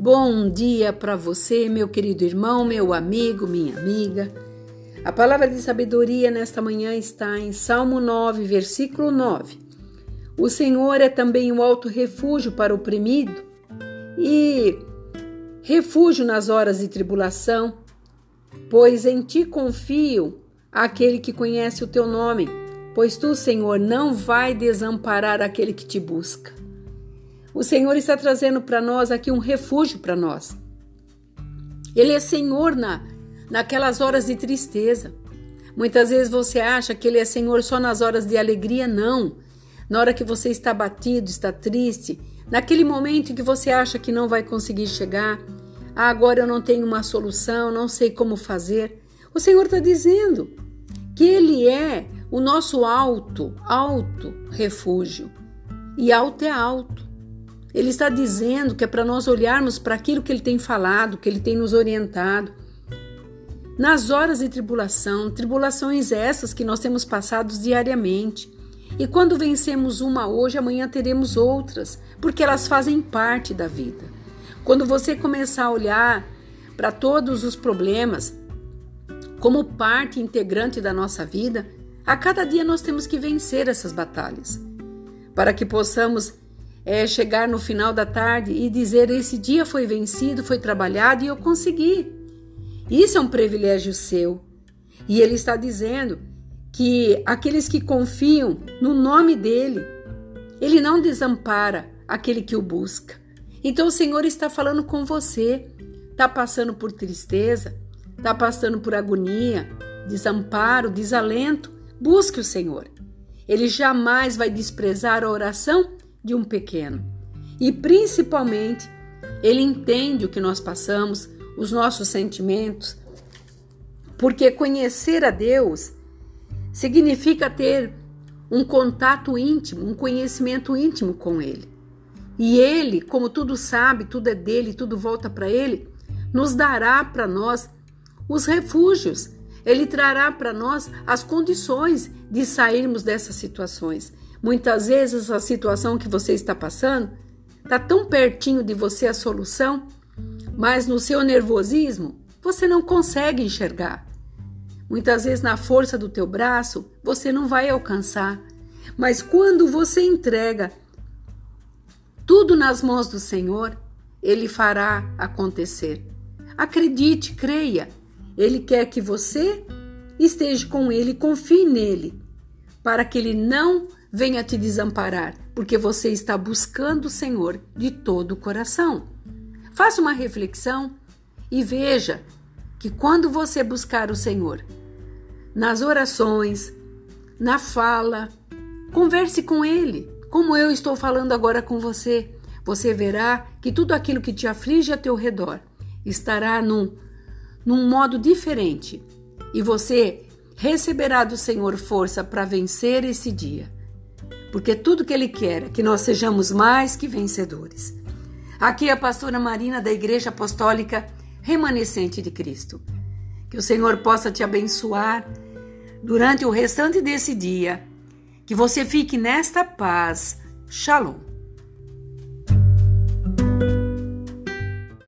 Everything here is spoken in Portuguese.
Bom dia para você, meu querido irmão, meu amigo, minha amiga. A palavra de sabedoria nesta manhã está em Salmo 9, versículo 9. O Senhor é também um alto refúgio para o oprimido e refúgio nas horas de tribulação, pois em ti confio aquele que conhece o teu nome, pois tu, Senhor, não vai desamparar aquele que te busca. O Senhor está trazendo para nós aqui um refúgio para nós. Ele é Senhor na, naquelas horas de tristeza. Muitas vezes você acha que Ele é Senhor só nas horas de alegria, não. Na hora que você está batido, está triste, naquele momento em que você acha que não vai conseguir chegar, ah, agora eu não tenho uma solução, não sei como fazer. O Senhor está dizendo que Ele é o nosso alto, alto refúgio. E alto é alto. Ele está dizendo que é para nós olharmos para aquilo que ele tem falado, que ele tem nos orientado. Nas horas de tribulação, tribulações essas que nós temos passado diariamente. E quando vencemos uma hoje, amanhã teremos outras, porque elas fazem parte da vida. Quando você começar a olhar para todos os problemas como parte integrante da nossa vida, a cada dia nós temos que vencer essas batalhas, para que possamos é, chegar no final da tarde e dizer: esse dia foi vencido, foi trabalhado e eu consegui. Isso é um privilégio seu. E ele está dizendo que aqueles que confiam no nome dele, ele não desampara aquele que o busca. Então o Senhor está falando com você, está passando por tristeza, está passando por agonia, desamparo, desalento, busque o Senhor. Ele jamais vai desprezar a oração de um pequeno. E principalmente, ele entende o que nós passamos, os nossos sentimentos, porque conhecer a Deus significa ter um contato íntimo, um conhecimento íntimo com Ele. E Ele, como tudo sabe, tudo é dele, tudo volta para Ele, nos dará para nós os refúgios. Ele trará para nós as condições de sairmos dessas situações. Muitas vezes a situação que você está passando está tão pertinho de você a solução, mas no seu nervosismo você não consegue enxergar. Muitas vezes na força do teu braço você não vai alcançar, mas quando você entrega tudo nas mãos do Senhor, ele fará acontecer. Acredite, creia. Ele quer que você esteja com ele, confie nele, para que ele não venha te desamparar, porque você está buscando o Senhor de todo o coração. Faça uma reflexão e veja que quando você buscar o Senhor, nas orações, na fala, converse com Ele, como eu estou falando agora com você. Você verá que tudo aquilo que te aflige a teu redor estará num, num modo diferente e você receberá do Senhor força para vencer esse dia porque tudo que Ele quer é que nós sejamos mais que vencedores. Aqui é a pastora Marina da Igreja Apostólica Remanescente de Cristo. Que o Senhor possa te abençoar durante o restante desse dia. Que você fique nesta paz. Shalom.